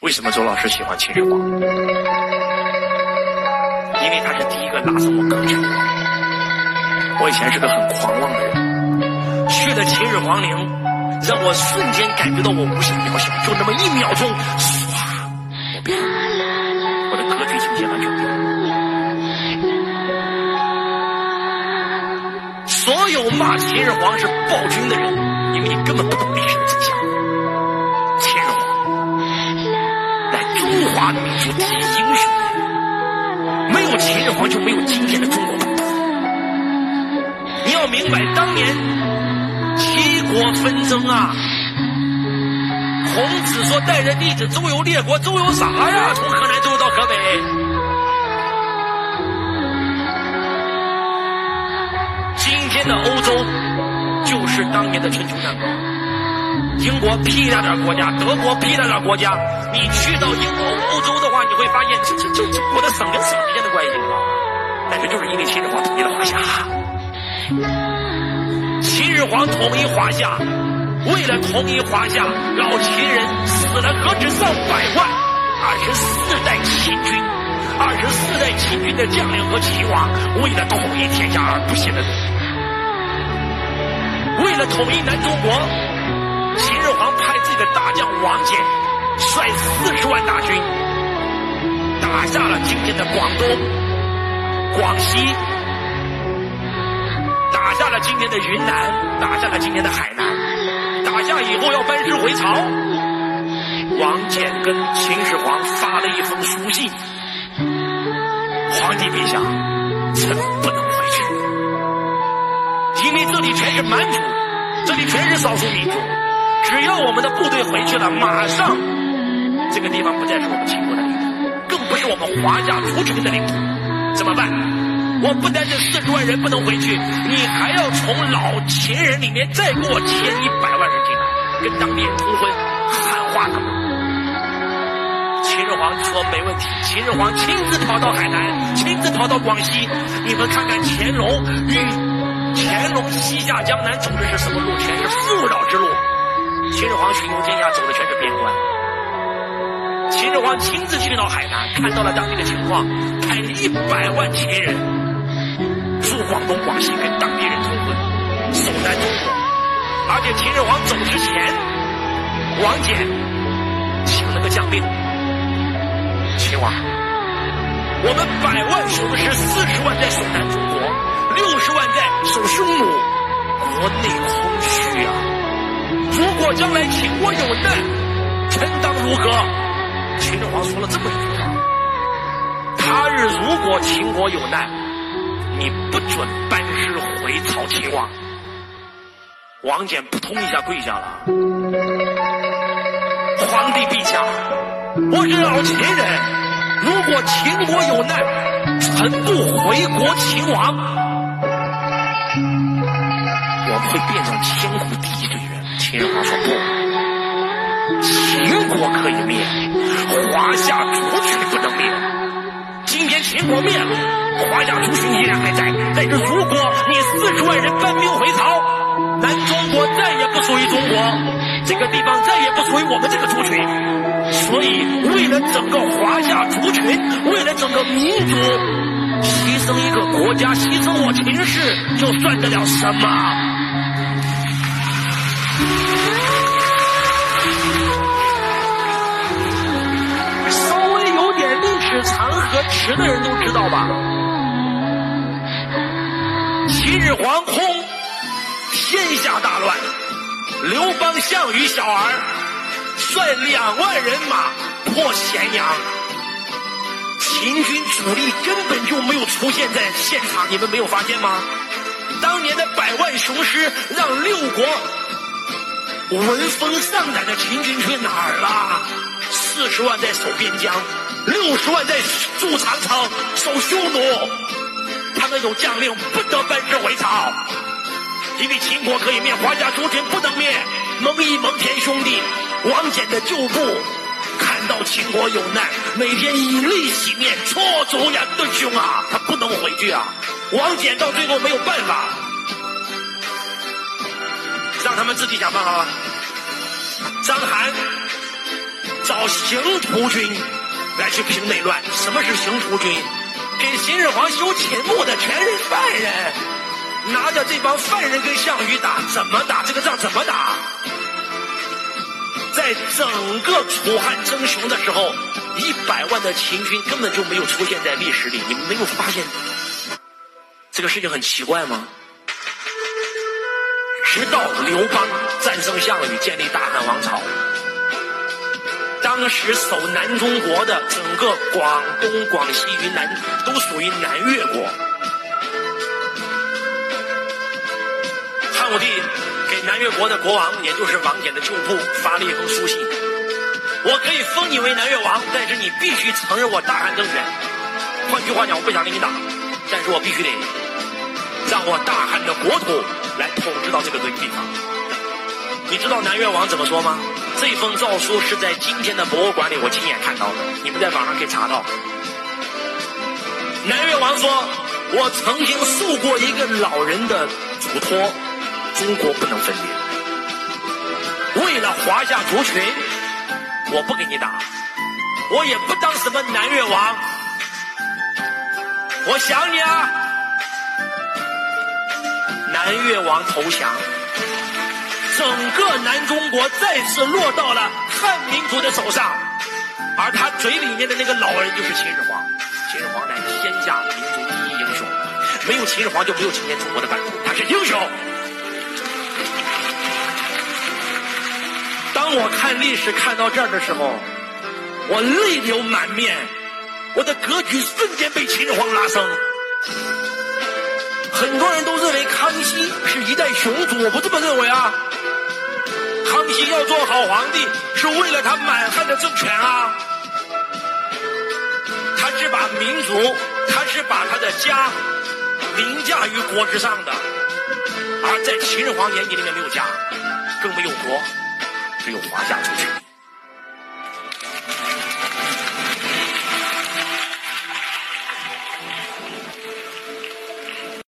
为什么周老师喜欢秦始皇？因为他是第一个打死我哥的。我以前是个很狂妄的人，去了秦始皇陵，让我瞬间感觉到我无限渺小，就那么一秒钟，唰，我变了，我的格局境界完全变了。所有骂秦始皇是暴君的人，因为你根本不懂华民族第一英雄，没有秦始皇就没有今天的中国。你要明白，当年七国纷争啊，孔子说带着弟子周游列国，周游啥呀？从河南周游到河北。今天的欧洲就是当年的春秋战国。英国屁大点国家，德国屁大点国家，你去到英欧欧洲的话，你会发现这这这这国的省跟省之间的关系吗？但是就是因为秦始皇统一了华夏。秦始皇统一华夏，为了统一华夏，老秦人死了何止上百万，二十四代秦军，二十四代秦军的将领和秦王，为了统一天下而不懈的努力。为了统一南中国，秦始皇派自己的大将王翦，率四十万大军，打下了今天的广东、广西。打下了今天的云南，打下了今天的海南，打下以后要班师回朝。王翦跟秦始皇发了一封书信：“皇帝陛下，臣不能回去，因为这里全是蛮族，这里全是少数民族。只要我们的部队回去了，马上这个地方不再是我们秦国的领土，更不是我们华夏族群的领土，怎么办？”我不单是四十万人不能回去，你还要从老秦人里面再给我牵一百万人进来，跟当地人通婚，汉化他们。秦始皇说没问题，秦始皇亲自跑到海南，亲自跑到广西，你们看看乾隆与乾隆西下江南走的是什么路？全是富饶之路。秦始皇巡游天下走的全是边关。秦始皇亲自去到海南，看到了当地的情况，派一百万秦人。驻广东、广西跟当地人通婚，守南中国。而且秦始皇走之前，王翦请了个将令：秦王，我们百万雄师，四十万在守南中国，六十万在守匈奴，国内空虚啊！如果将来秦国有难，臣当如何？秦始皇说了这么一句话：他日如果秦国有难。你不准班师回朝秦王。王翦扑通一下跪下了。皇帝陛下，我是老秦人，如果秦国有难，臣不回国秦王，我们会变成千古第一。秦始皇说不，秦国可以灭，华夏族群不能灭。今天秦国灭了。华夏族群依然还在，但是如果你四十万人搬兵回朝，南中国再也不属于中国，这个地方再也不属于我们这个族群。所以，为了整个华夏族群，为了整个民族，牺牲一个国家，牺牲我秦氏，就算得了什么？河池的人都知道吧？秦始皇轰，天下大乱。刘邦、项羽小儿率两万人马破咸阳，秦军主力根本就没有出现在现场，你们没有发现吗？当年的百万雄师让六国闻风丧胆的秦军去哪儿了？四十万在守边疆，六十万在筑长城、守匈奴。他们有将令，不得班师回朝，因为秦国可以灭，华夏族群不能灭。蒙毅、蒙恬兄弟，王翦的旧部，看到秦国有难，每天以泪洗面，错足呀，的兄啊，他不能回去啊。王翦到最后没有办法，让他们自己想办法吧。章邯找刑徒军来去平内乱。什么是刑徒军？给秦始皇修秦墓的全是犯人，拿着这帮犯人跟项羽打，怎么打？这个仗怎么打？在整个楚汉争雄的时候，一百万的秦军根本就没有出现在历史里。你们没有发现这个事情很奇怪吗？直到刘邦战胜项羽，建立大汉王朝，当时守南中国的整个广东、广西、云南都属于南越国。汉武帝给南越国的国王，也就是王翦的旧部发了一封书信：我可以封你为南越王，但是你必须承认我大汉政权。换句话讲，我不想跟你打，但是我必须得让我大汉的国土。来统治到这个地方，你知道南越王怎么说吗？这封诏书是在今天的博物馆里我亲眼看到的，你们在网上可以查到。南越王说：“我曾经受过一个老人的嘱托，中国不能分裂。为了华夏族群，我不给你打，我也不当什么南越王。我想你啊。”南越王投降，整个南中国再次落到了汉民族的手上，而他嘴里面的那个老人就是秦始皇。秦始皇乃天下民族第一英雄，没有秦始皇就没有今天中国的版图，他是英雄。当我看历史看到这儿的时候，我泪流满面，我的格局瞬间被秦始皇拉升。很多人都认为康熙是一代雄主，我不这么认为啊。康熙要做好皇帝，是为了他满汉的政权啊。他是把民族，他是把他的家凌驾于国之上的。而在秦始皇眼睛里面没有家，更没有国，只有华夏族群。